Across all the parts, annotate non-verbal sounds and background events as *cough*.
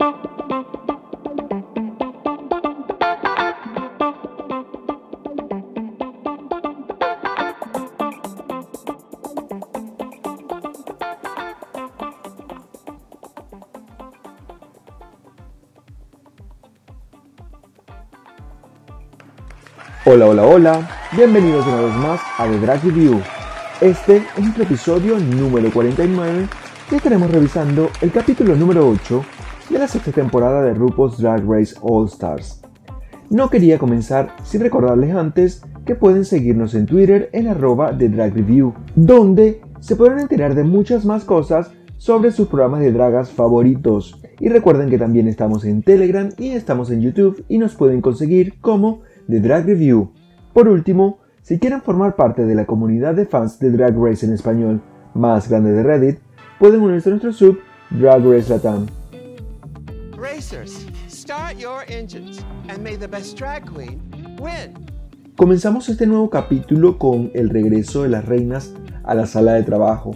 Hola, hola, hola, bienvenidos una vez más a The Drag Review. Este es nuestro episodio número 49 y estaremos revisando el capítulo número 8 de la sexta temporada de RuPaul's Drag Race All Stars. No quería comenzar sin recordarles antes que pueden seguirnos en Twitter en arroba The Drag Review, donde se podrán enterar de muchas más cosas sobre sus programas de dragas favoritos. Y recuerden que también estamos en Telegram y estamos en YouTube y nos pueden conseguir como de Drag Review. Por último, si quieren formar parte de la comunidad de fans de Drag Race en español más grande de Reddit, pueden unirse a nuestro sub Drag Race Latam. Comenzamos este nuevo capítulo con el regreso de las reinas a la sala de trabajo,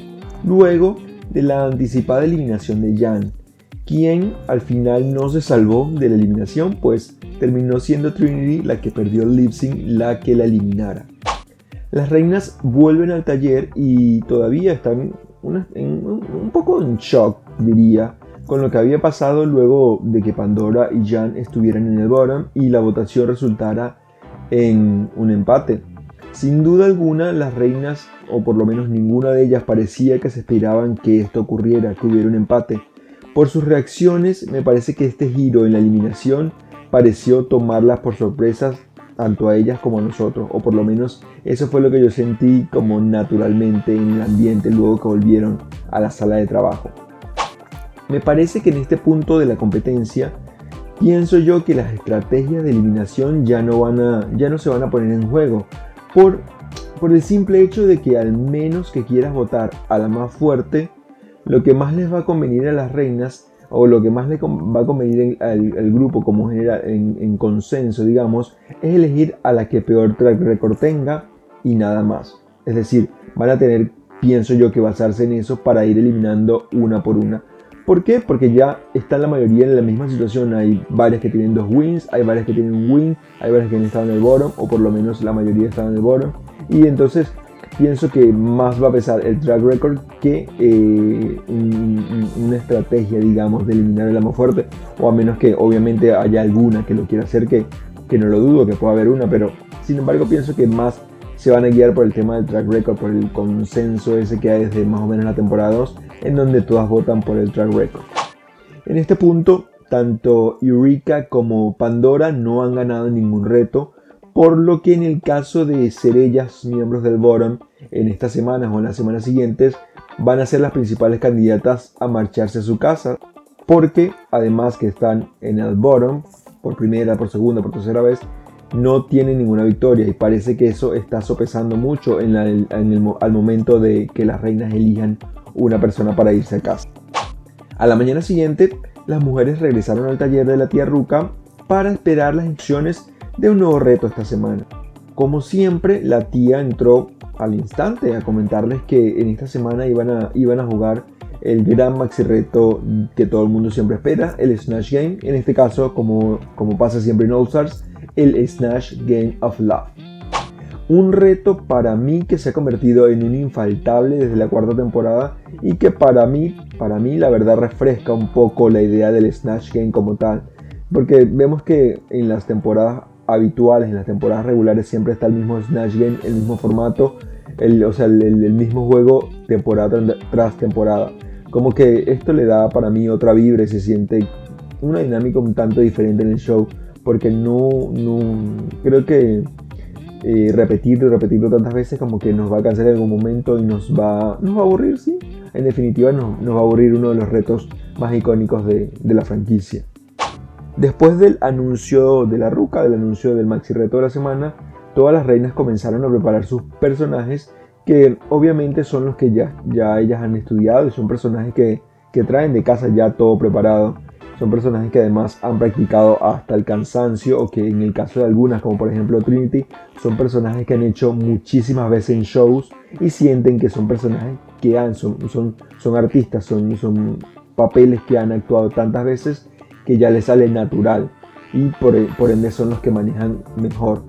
luego de la anticipada eliminación de Jan, quien al final no se salvó de la eliminación, pues terminó siendo Trinity la que perdió el lip la que la eliminara. Las reinas vuelven al taller y todavía están un poco en shock, diría, con lo que había pasado luego de que Pandora y Jan estuvieran en el bottom y la votación resultara en un empate. Sin duda alguna, las reinas, o por lo menos ninguna de ellas, parecía que se esperaban que esto ocurriera, que hubiera un empate. Por sus reacciones, me parece que este giro en la eliminación pareció tomarlas por sorpresas tanto a ellas como a nosotros, o por lo menos eso fue lo que yo sentí como naturalmente en el ambiente luego que volvieron a la sala de trabajo. Me parece que en este punto de la competencia pienso yo que las estrategias de eliminación ya no, van a, ya no se van a poner en juego por, por el simple hecho de que al menos que quieras votar a la más fuerte, lo que más les va a convenir a las reinas o lo que más les va a convenir al, grupo como general en, consenso, digamos, es elegir a la que peor track record tenga y nada más. Es decir, van a tener, pienso yo, que basarse en eso para ir eliminando una por una. ¿Por qué? Porque ya está la mayoría en la misma situación. Hay varias que tienen dos wins, hay varias que tienen un win, hay varias que han estado en el bottom, o por lo menos la mayoría están en el bottom. Y entonces pienso que más va a pesar el track record que eh, una estrategia, digamos, de eliminar el amo fuerte, o a menos que obviamente haya alguna que lo quiera hacer, que, que no lo dudo, que pueda haber una, pero sin embargo pienso que más se van a guiar por el tema del track record, por el consenso ese que hay desde más o menos la temporada 2, en donde todas votan por el track record. En este punto, tanto Eureka como Pandora no han ganado ningún reto, por lo que en el caso de ser ellas miembros del bottom en estas semanas o en las semanas siguientes van a ser las principales candidatas a marcharse a su casa porque además que están en el bottom por primera, por segunda, por tercera vez no tienen ninguna victoria y parece que eso está sopesando mucho en, al momento de que las reinas elijan una persona para irse a casa. A la mañana siguiente, las mujeres regresaron al taller de la tía Ruca para esperar las instrucciones de un nuevo reto esta semana. Como siempre, la tía entró al instante a comentarles que en esta semana iban a, iban a jugar el gran maxi reto que todo el mundo siempre espera, el Snatch Game. En este caso, como, como pasa siempre en All Stars, el Snatch Game of Love. Un reto para mí que se ha convertido en un infaltable desde la cuarta temporada y que para mí, para mí la verdad refresca un poco la idea del Snatch Game como tal. Porque vemos que en las temporadas habituales en las temporadas regulares siempre está el mismo Snatch Game, el mismo formato, el, o sea, el, mismo juego temporada tras temporada. Como que esto le da para mí otra vibra y se siente una dinámica un tanto diferente en el show, porque no, no creo que eh, repetirlo y repetirlo tantas veces como que nos va a cansar en algún momento y nos va, nos va a aburrir, sí. En definitiva nos, nos va a aburrir uno de los retos más icónicos de, de la franquicia. Después del anuncio de la ruca, del anuncio del maxi reto de la semana, todas las reinas comenzaron a preparar sus personajes que obviamente son los que ya, ya ellas han estudiado y son personajes que, que traen de casa ya todo preparado. Son personajes que además han practicado hasta el cansancio o que en el caso de algunas, como por ejemplo Trinity, son personajes que han hecho muchísimas veces en shows y sienten que son personajes que han, son, son, son artistas, son, son papeles que han actuado tantas veces que ya les sale natural y por, por ende son los que manejan mejor.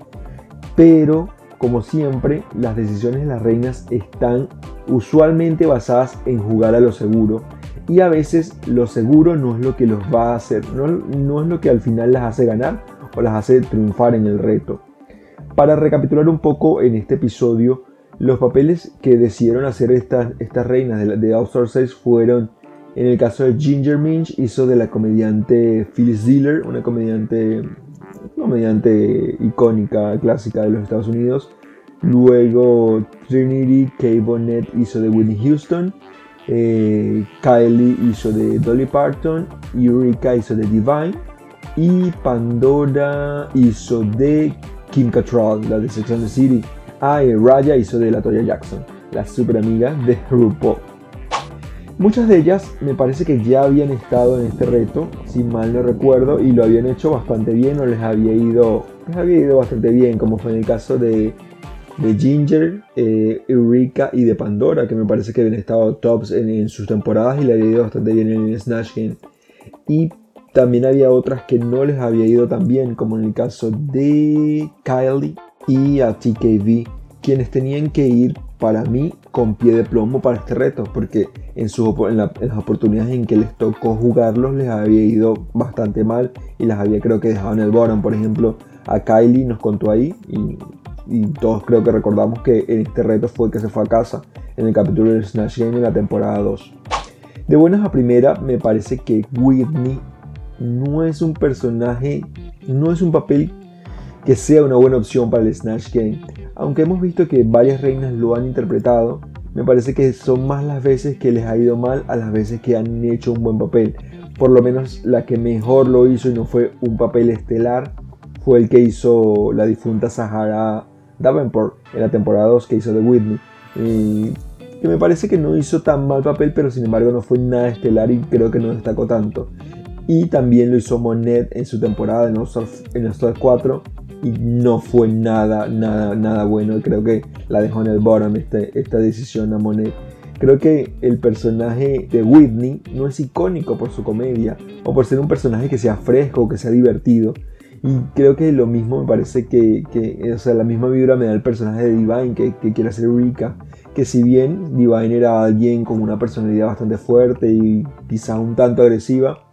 Pero, como siempre, las decisiones de las reinas están usualmente basadas en jugar a lo seguro. Y a veces lo seguro no es lo que los va a hacer, no, no es lo que al final las hace ganar o las hace triunfar en el reto. Para recapitular un poco en este episodio, los papeles que decidieron hacer estas, estas reinas de, de All Star 6 fueron, en el caso de Ginger Minch, hizo de la comediante Phyllis Diller, una comediante, comediante icónica, clásica de los Estados Unidos. Luego Trinity K. Bonnet hizo de Whitney Houston. Eh, Kylie hizo de Dolly Parton. Eureka hizo de Divine. Y Pandora hizo de Kim Cattrall, la de Sex and the City. Ah, y Raya hizo de la Toya Jackson, la super amiga de RuPaul. Muchas de ellas me parece que ya habían estado en este reto, si mal no recuerdo, y lo habían hecho bastante bien o les había ido, les había ido bastante bien, como fue en el caso de, de Ginger, eh, Eureka y de Pandora, que me parece que habían estado tops en, sus temporadas y le había ido bastante bien en el Snatch Game. Y también había otras que no les había ido tan bien, como en el caso de Kylie y a TKV, quienes tenían que ir para mí con pie de plomo para este reto, porque en, su, en, las oportunidades en que les tocó jugarlos les había ido bastante mal y las había creo que dejado en el bottom. Por ejemplo, a Kylie nos contó ahí y, y, todos creo que recordamos que en este reto fue que se fue a casa en el capítulo del Snatch Game en la temporada 2. De buenas a primera me parece que Whitney no es un personaje, no es un papel que sea una buena opción para el Snatch Game. Aunque hemos visto que varias reinas lo han interpretado, me parece que son más las veces que les ha ido mal a las veces que han hecho un buen papel. Por lo menos la que mejor lo hizo y no fue un papel estelar fue el que hizo la difunta Sahara Davenport en la temporada 2 que hizo de Whitney. Y que me parece que no hizo tan mal papel, pero sin embargo no fue nada estelar y creo que no destacó tanto. Y también lo hizo Monet en su temporada en All Star 4 y no fue nada, nada, nada bueno. Creo que la dejó en el bottom este, esta decisión a Monet. Creo que el personaje de Whitney no es icónico por su comedia o por ser un personaje que sea fresco, que sea divertido. Y creo que lo mismo me parece que, que o sea, la misma vibra me da el personaje de Divine, que, que quiere ser rica. Que si bien Divine era alguien con una personalidad bastante fuerte y quizá un tanto agresiva,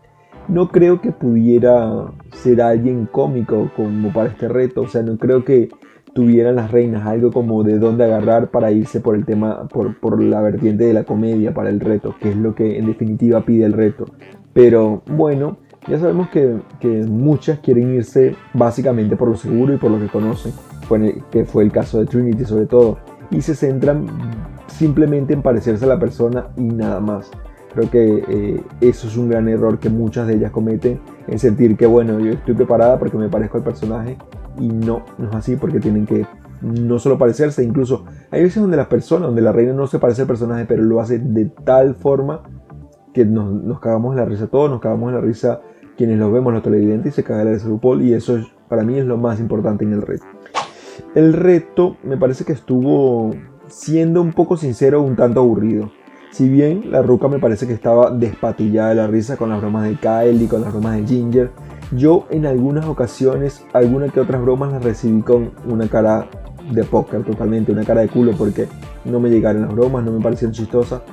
no creo que pudiera ser alguien cómico como para este reto. O sea, no creo que tuvieran las reinas algo como de dónde agarrar para irse por el tema, por, la vertiente de la comedia para el reto, que es lo que en definitiva pide el reto. Pero bueno, ya sabemos que, muchas quieren irse básicamente por lo seguro y por lo que conocen, que fue el caso de Trinity sobre todo, y se centran simplemente en parecerse a la persona y nada más. Creo que eh, eso es un gran error que muchas de ellas cometen, en sentir que, bueno, yo estoy preparada porque me parezco al personaje y no, no es así porque tienen que no solo parecerse, incluso hay veces donde la persona, donde la reina no se parece al personaje, pero lo hace de tal forma que nos, nos cagamos la risa todos, nos cagamos en la risa quienes lo vemos, los televidentes, y se caga la risa RuPaul, y eso es, para mí es lo más importante en el reto. El reto me parece que estuvo siendo un poco sincero, un tanto aburrido. Si bien la ruca me parece que estaba despatillada de la risa con las bromas de Kyle y con las bromas de Ginger, yo en algunas ocasiones, algunas que otras bromas las recibí con una cara de póker totalmente, una cara de culo porque no me llegaron las bromas, no me parecieron chistosas.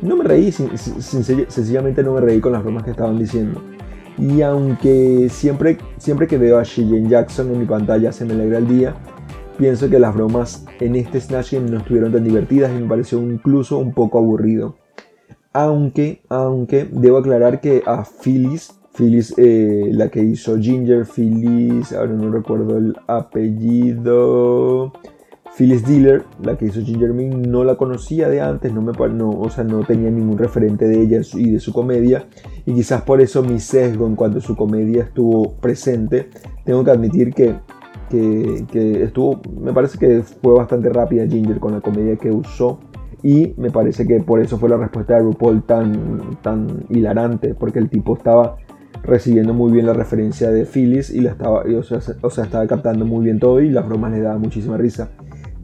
No me reí, sencillamente no me reí con las bromas que estaban diciendo. Y aunque siempre, siempre que veo a Sheehan Jackson en mi pantalla se me alegra el día, Pienso que las bromas en este Snatch Game no estuvieron tan divertidas y me pareció incluso un poco aburrido. Aunque, aunque debo aclarar que a Phyllis, Phyllis eh, la que hizo Ginger, Phyllis, ahora no recuerdo el apellido, Phyllis Diller, la que hizo Ginger Min, no la conocía de antes, no me, no, o sea, no tenía ningún referente de ella y de su comedia, y quizás por eso mi sesgo en cuanto a su comedia estuvo presente. Tengo que admitir que que, estuvo, me parece que fue bastante rápida Ginger con la comedia que usó y me parece que por eso fue la respuesta de RuPaul tan, tan hilarante, porque el tipo estaba recibiendo muy bien la referencia de Phyllis y la estaba, o, sea, estaba captando muy bien todo y las bromas le daban muchísima risa.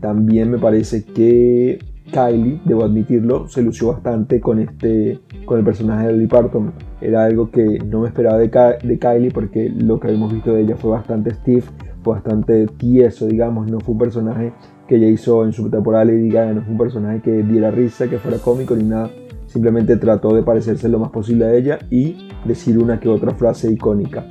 También me parece que Kylie, debo admitirlo, se lució bastante con este, con el personaje de Lily Parton. Era algo que no me esperaba de, de Kylie porque lo que habíamos visto de ella fue bastante stiff, bastante tieso, digamos, no fue un personaje que ella hizo en su temporada Lady Gaga, no fue un personaje que diera risa, que fuera cómico ni nada, simplemente trató de parecerse lo más posible a ella y decir una que otra frase icónica.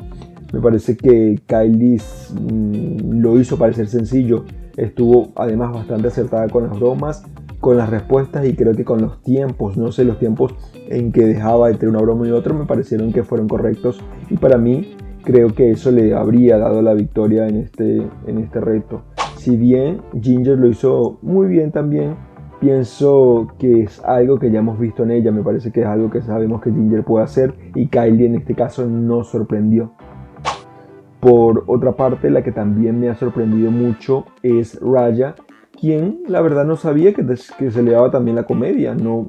Me parece que Kylie mm, lo hizo parecer sencillo, estuvo además bastante acertada con las bromas, con las respuestas y creo que con los tiempos, no sé, los tiempos en que dejaba entre una broma y otra me parecieron que fueron correctos. Y para mí creo que eso le habría dado la victoria en este, en este reto. Si bien Ginger lo hizo muy bien también, pienso que es algo que ya hemos visto en ella, me parece que es algo que sabemos que Ginger puede hacer y Kylie en este caso nos sorprendió. Por otra parte, la que también me ha sorprendido mucho es Raya, quien la verdad no sabía que, que se le daba también la comedia. No,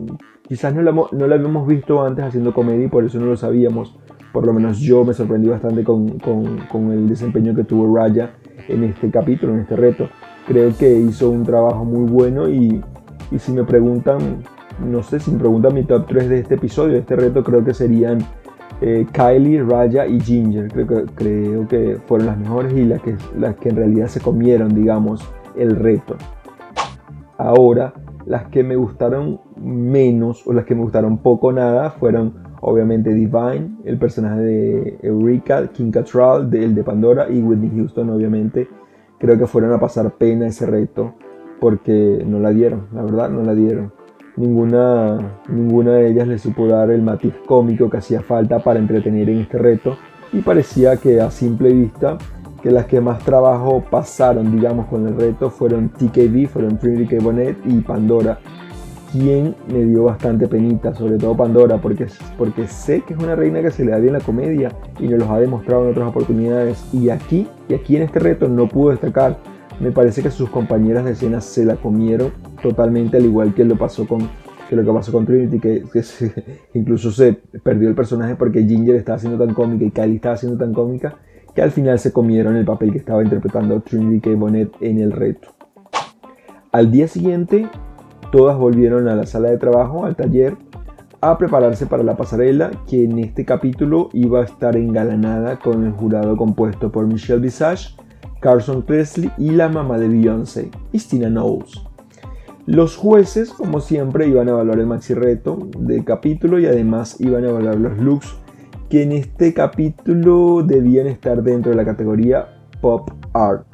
quizás no la, no la habíamos visto antes haciendo comedia y por eso no lo sabíamos. Por lo menos yo me sorprendí bastante con, con, con el desempeño que tuvo Raya en este capítulo, en este reto. Creo que hizo un trabajo muy bueno y, y si me preguntan, no sé, si me preguntan mi top 3 de este episodio, de este reto, creo que serían eh, Kylie, Raya y Ginger. Creo que, creo que fueron las mejores y las que, las que en realidad se comieron, digamos, el reto. Ahora, las que me gustaron menos o las que me gustaron poco nada fueron obviamente Divine, el personaje de Eureka, King Cattrall, el de Pandora y Whitney Houston obviamente. Creo que fueron a pasar pena ese reto porque no la dieron, la verdad no la dieron ninguna, ninguna de ellas le supo dar el matiz cómico que hacía falta para entretener en este reto y parecía que a simple vista que las que más trabajo pasaron digamos con el reto fueron TKB, fueron Trinity K. Bonnet y Pandora quien me dio bastante penita, sobre todo Pandora, porque, porque sé que es una reina que se le da bien la comedia y nos los ha demostrado en otras oportunidades. Y aquí, y aquí en este reto no pudo destacar me parece que sus compañeras de escena se la comieron totalmente, al igual que lo pasó con que lo que pasó con Trinity, que, *laughs* incluso se perdió el personaje porque Ginger estaba siendo tan cómica y Kylie estaba siendo tan cómica que al final se comieron el papel que estaba interpretando Trinity K. Bonnet en el reto. Al día siguiente, todas volvieron a la sala de trabajo, al taller, a prepararse para la pasarela, que en este capítulo iba a estar engalanada con el jurado compuesto por Michelle Visage, Carson Presley y la mamá de Beyoncé, Christina Knowles. Los jueces, como siempre, iban a evaluar el maxi reto del capítulo y además iban a evaluar los looks que en este capítulo debían estar dentro de la categoría Pop Art.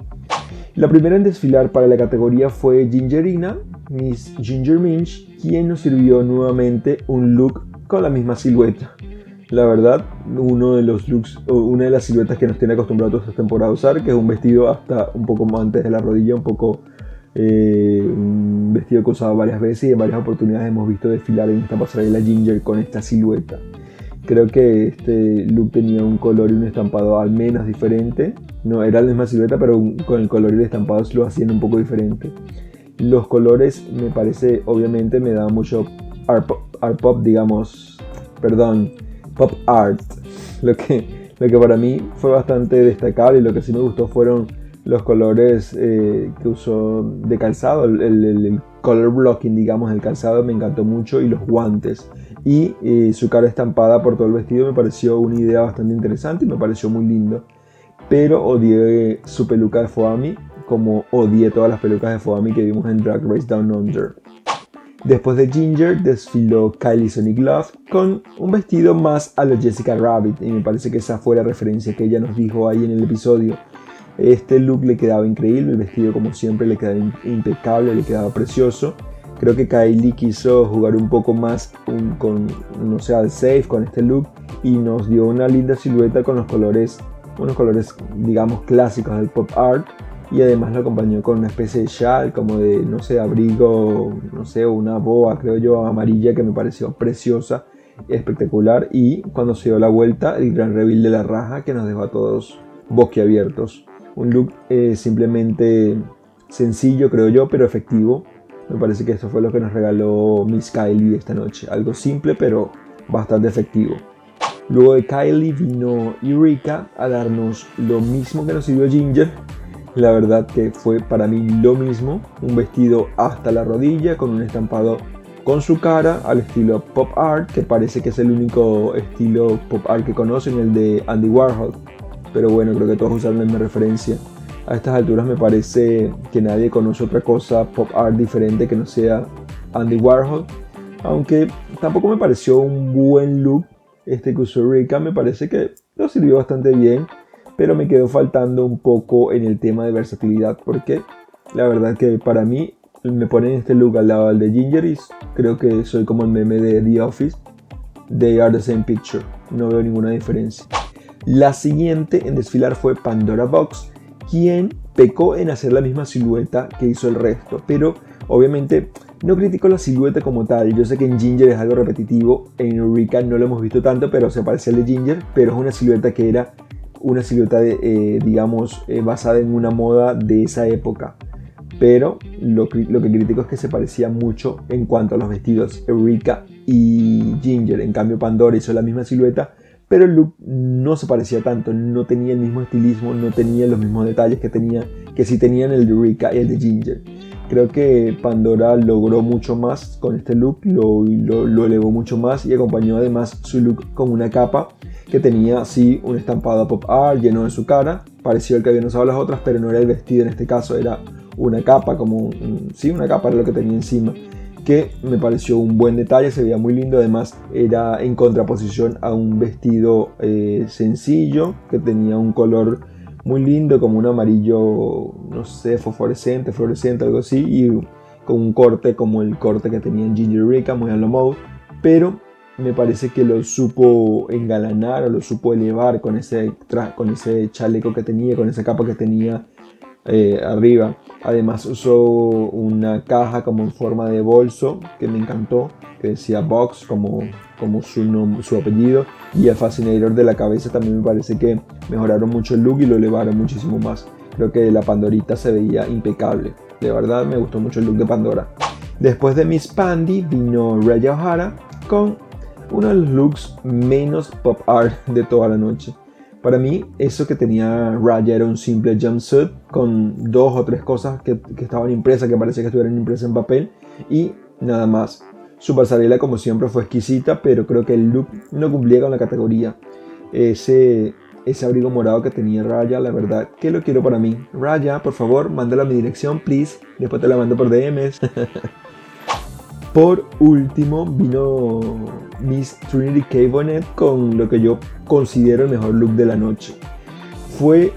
La primera en desfilar para la categoría fue Gingerina, Miss Ginger Minch, quien nos sirvió nuevamente un look con la misma silueta la verdad, uno de los looks, una de las siluetas que nos tiene acostumbrados esta temporada a usar, que es un vestido hasta un poco más antes de la rodilla, un poco eh, vestido que he usado varias veces y en varias oportunidades hemos visto desfilar en esta pasarela Ginger con esta silueta. Creo que este look tenía un color y un estampado al menos diferente. No era la misma silueta, pero con el color y el estampado lo hacían un poco diferente. Los colores me parece, obviamente, me da mucho art pop digamos, perdón, pop art. *laughs* Lo que, lo que para mí fue bastante destacable y lo que sí me gustó fueron los colores eh, que usó de calzado, el, color blocking, digamos, del calzado me encantó mucho y los guantes. Y eh, su cara estampada por todo el vestido me pareció una idea bastante interesante y me pareció muy lindo. Pero odié su peluca de Foami, como odié todas las pelucas de Foami que vimos en Drag Race Down Under. Después de Ginger desfiló Kylie Sonic Love con un vestido más a la Jessica Rabbit y me parece que esa fue la referencia que ella nos dijo ahí en el episodio. Este look le quedaba increíble, el vestido como siempre le quedaba impecable, le quedaba precioso. Creo que Kylie quiso jugar un poco más con, no sé, al safe con este look y nos dio una linda silueta con los colores, unos colores digamos clásicos del pop art y además lo acompañó con una especie de chal como de, no sé, abrigo, no sé, una boa, creo yo, amarilla que me pareció preciosa, espectacular y cuando se dio la vuelta, el gran reveal de la raja que nos dejó a todos boquiabiertos. Un look eh, simplemente sencillo, creo yo, pero efectivo. Me parece que esto fue lo que nos regaló Miss Kylie esta noche. Algo simple, pero bastante efectivo. Luego de Kylie vino Eureka a darnos lo mismo que nos sirvió Ginger, la verdad que fue para mí lo mismo, un vestido hasta la rodilla con un estampado con su cara al estilo pop art, que parece que es el único estilo pop art que conocen, el de Andy Warhol. Pero bueno, creo que todos usaron la misma referencia. A estas alturas me parece que nadie conoce otra cosa pop art diferente que no sea Andy Warhol. Aunque tampoco me pareció un buen look este que usó Rika, me parece que lo sirvió bastante bien, pero me quedó faltando un poco en el tema de versatilidad, porque la verdad que para mí me ponen este look al lado del de Ginger y creo que soy como el meme de The Office. They are the same picture. No veo ninguna diferencia. La siguiente en desfilar fue Pandora Box, quien pecó en hacer la misma silueta que hizo el resto, pero obviamente no critico la silueta como tal. Yo sé que en Ginger es algo repetitivo, en Eureka no lo hemos visto tanto, pero se parece al de Ginger, pero es una silueta que era una silueta, de, eh, digamos, eh, basada en una moda de esa época. Pero lo, que critico es que se parecía mucho en cuanto a los vestidos. Eureka y Ginger, en cambio Pandora hizo la misma silueta, pero el look no se parecía tanto, no tenía el mismo estilismo, no tenía los mismos detalles que, tenía, que sí tenían el de Eureka y el de Ginger. Creo que Pandora logró mucho más con este look, lo, elevó mucho más y acompañó además su look con una capa que tenía así un estampado pop art lleno de su cara, pareció el que habían usado las otras, pero no era el vestido en este caso, era una capa, como sí, una capa era lo que tenía encima, que me pareció un buen detalle, se veía muy lindo, además era en contraposición a un vestido eh, sencillo que tenía un color muy lindo, como un amarillo, no sé, fosforescente, fluorescente, algo así, y con un corte como el corte que tenía en Ginger Rica, muy a lo mode, pero me parece que lo supo engalanar o lo supo elevar con ese, con ese chaleco que tenía, con esa capa que tenía eh, arriba. Además usó una caja como en forma de bolso que me encantó, que decía Box como, como su, su apellido. Y el Fascinator de la cabeza también me parece que mejoraron mucho el look y lo elevaron muchísimo más. Creo que la Pandorita se veía impecable. De verdad me gustó mucho el look de Pandora. Después de Miss Pandy vino Raya O'Hara con uno de los looks menos pop art de toda la noche. Para mí, eso que tenía Raya era un simple jumpsuit con dos o tres cosas que, estaban impresas, que parecía que estuvieran impresas en papel y nada más. Su pasarela, como siempre, fue exquisita, pero creo que el look no cumplía con la categoría. Ese, ese abrigo morado que tenía Raya, la verdad, que lo quiero para mí. Raya, por favor, mándala a mi dirección, please. Después te la mando por DMs. *laughs* Por último vino Miss Trinity K. Bonnet con lo que yo considero el mejor look de la noche. Fue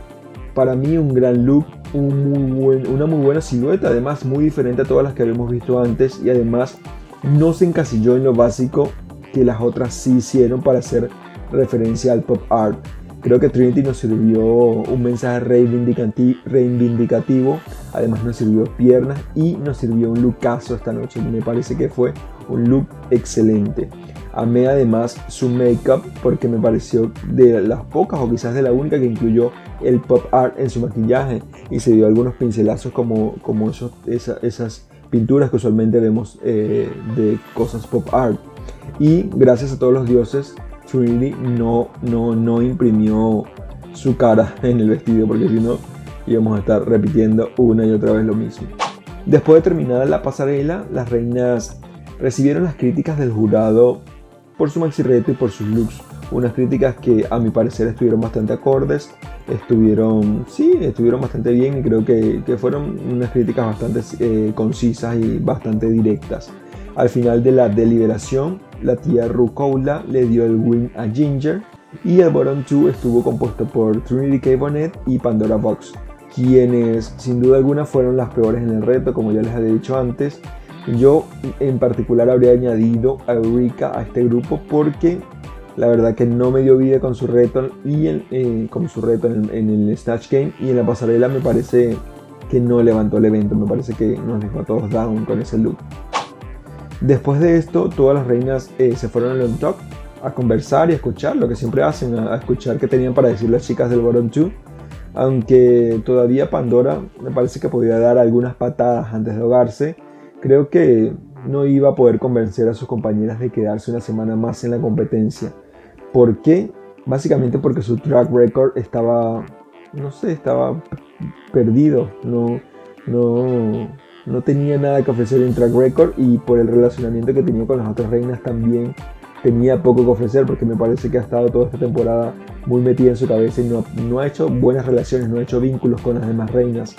para mí un gran look, una muy buena silueta, además muy diferente a todas las que habíamos visto antes y además no se encasilló en lo básico que las otras sí hicieron para hacer referencia al pop art. Creo que Trinity nos sirvió un mensaje reivindicativo, además nos sirvió piernas y nos sirvió un lookazo esta noche. Me parece que fue un look excelente. Amé además su make-up porque me pareció de las pocas o quizás de la única que incluyó el pop art en su maquillaje y se dio algunos pincelazos como, como esos, esas pinturas que usualmente vemos eh, de cosas pop art. Y gracias a todos los dioses Trinity no, no, no imprimió su cara en el vestido porque si no íbamos a estar repitiendo una y otra vez lo mismo. Después de terminar la pasarela, las reinas recibieron las críticas del jurado por su maxi reto y por sus looks. Unas críticas que a mi parecer estuvieron bastante acordes, estuvieron, sí, estuvieron bastante bien y creo que, que fueron unas críticas bastante eh, concisas y bastante directas. Al final de la deliberación, la tía Rukoula le dio el win a Ginger y el bottom 2 estuvo compuesto por Trinity K. Bonnet y Pandora Box, quienes sin duda alguna fueron las peores en el reto, como ya les había dicho antes. Yo en particular habría añadido a Eureka a este grupo porque la verdad que no me dio vida con su reto y eh, con su reto en el, en Snatch Game y en la pasarela me parece que no levantó el evento, me parece que nos dejó a todos down con ese look. Después de esto, todas las reinas eh, se fueron al talk a conversar y escuchar lo que siempre hacen, a, escuchar qué tenían para decir las chicas del Bottom 2. Aunque todavía Pandora me parece que podía dar algunas patadas antes de ahogarse, creo que no iba a poder convencer a sus compañeras de quedarse una semana más en la competencia. ¿Por qué? Básicamente porque su track record estaba, no sé, estaba perdido. No, no, no tenía nada que ofrecer en track record y por el relacionamiento que tenía con las otras reinas también tenía poco que ofrecer porque me parece que ha estado toda esta temporada muy metida en su cabeza y no, no ha hecho buenas relaciones, no ha hecho vínculos con las demás reinas.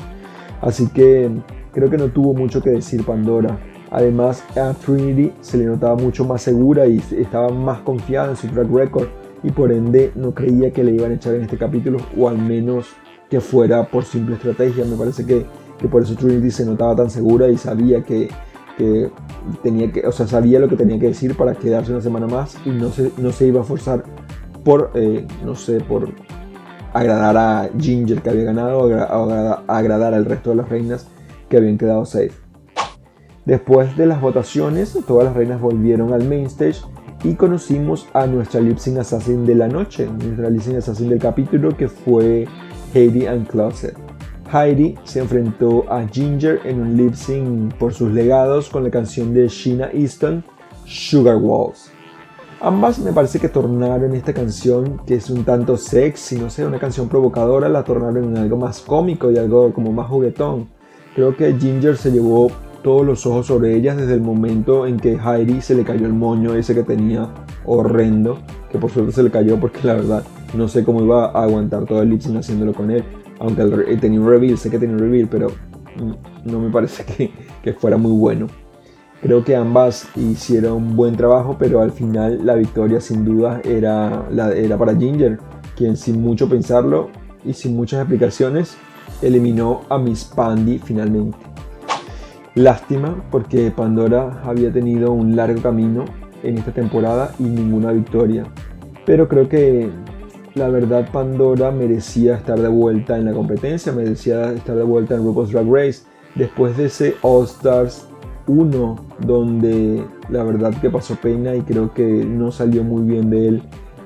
Así que creo que no tuvo mucho que decir Pandora. Además, a Trinity se le notaba mucho más segura y estaba más confiada en su track record y por ende no creía que le iban a echar en este capítulo o al menos que fuera por simple estrategia. Me parece que, que por eso Trinity se notaba tan segura y sabía que que tenía que, o sea, sabía lo que tenía que decir para quedarse una semana más y no se, no se iba a forzar por, eh, no sé, por agradar a Ginger que había ganado o agradar al resto de las reinas que habían quedado safe. Después de las votaciones, todas las reinas volvieron al main stage y conocimos a nuestra lip sync assassin de la noche, nuestra lip sync assassin del capítulo que fue Heidi and Closet. Heidi se enfrentó a Ginger en un lip sync por sus legados con la canción de Sheena Easton, Sugar Walls. Ambas me parece que tornaron esta canción, que es un tanto sexy, no sé, una canción provocadora, la tornaron en algo más cómico y algo como más juguetón. Creo que Ginger se llevó todos los ojos sobre ellas desde el momento en que Heidi se le cayó el moño ese que tenía horrendo, que por suerte se le cayó porque la verdad no sé cómo iba a aguantar todo el sync haciéndolo con él aunque eh, tenía un reveal, sé que tenía un reveal, pero no me parece *laughs* que, fuera muy bueno. Creo que ambas hicieron un buen trabajo, pero al final la victoria sin duda era, la, era para Ginger, quien sin mucho pensarlo y sin muchas explicaciones eliminó a Miss Pandy finalmente. Lástima porque Pandora había tenido un largo camino en esta temporada y ninguna victoria. Pero creo que la verdad Pandora merecía estar de vuelta en la competencia, merecía estar de vuelta en RuPaul's Drag Race. Después de ese All Stars 1, donde la verdad que pasó pena y creo que no salió muy bien de él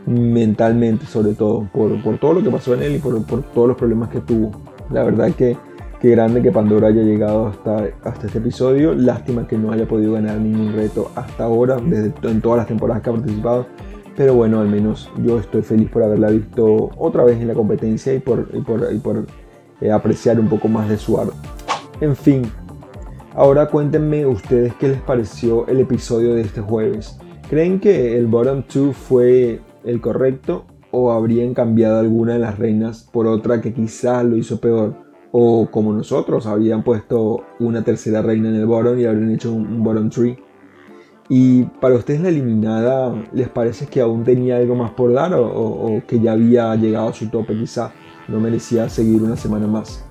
mentalmente, sobre todo, por, todo lo que pasó en él y por, todos los problemas que tuvo. La verdad que, que grande que Pandora haya llegado hasta, hasta este episodio. Lástima que no haya podido ganar ningún reto hasta ahora, desde, en todas las temporadas que ha participado pero bueno, al menos yo estoy feliz por haberla visto otra vez en la competencia y por, eh, apreciar un poco más de su arte. En fin, ahora cuéntenme ustedes qué les pareció el episodio de este jueves. ¿Creen que el bottom 2 fue el correcto o habrían cambiado alguna de las reinas por otra que quizás lo hizo peor? O como nosotros, habrían puesto una tercera reina en el bottom y habrían hecho un, un bottom 3. Y para ustedes la eliminada, ¿les parece que aún tenía algo más por dar o, que ya había llegado a su tope quizá? No merecía seguir una semana más.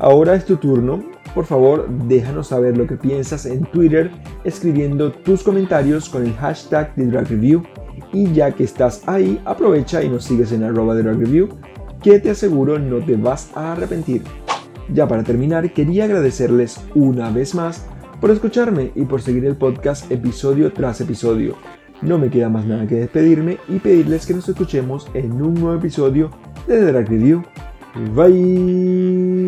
Ahora es tu turno. Por favor, déjanos saber lo que piensas en Twitter escribiendo tus comentarios con el hashtag de Drag Review. Y ya que estás ahí, aprovecha y nos sigues en arroba de Drag que te aseguro no te vas a arrepentir. Ya para terminar, quería agradecerles una vez más por escucharme y por seguir el podcast episodio tras episodio. No me queda más nada que despedirme y pedirles que nos escuchemos en un nuevo episodio de Drag Review. Bye.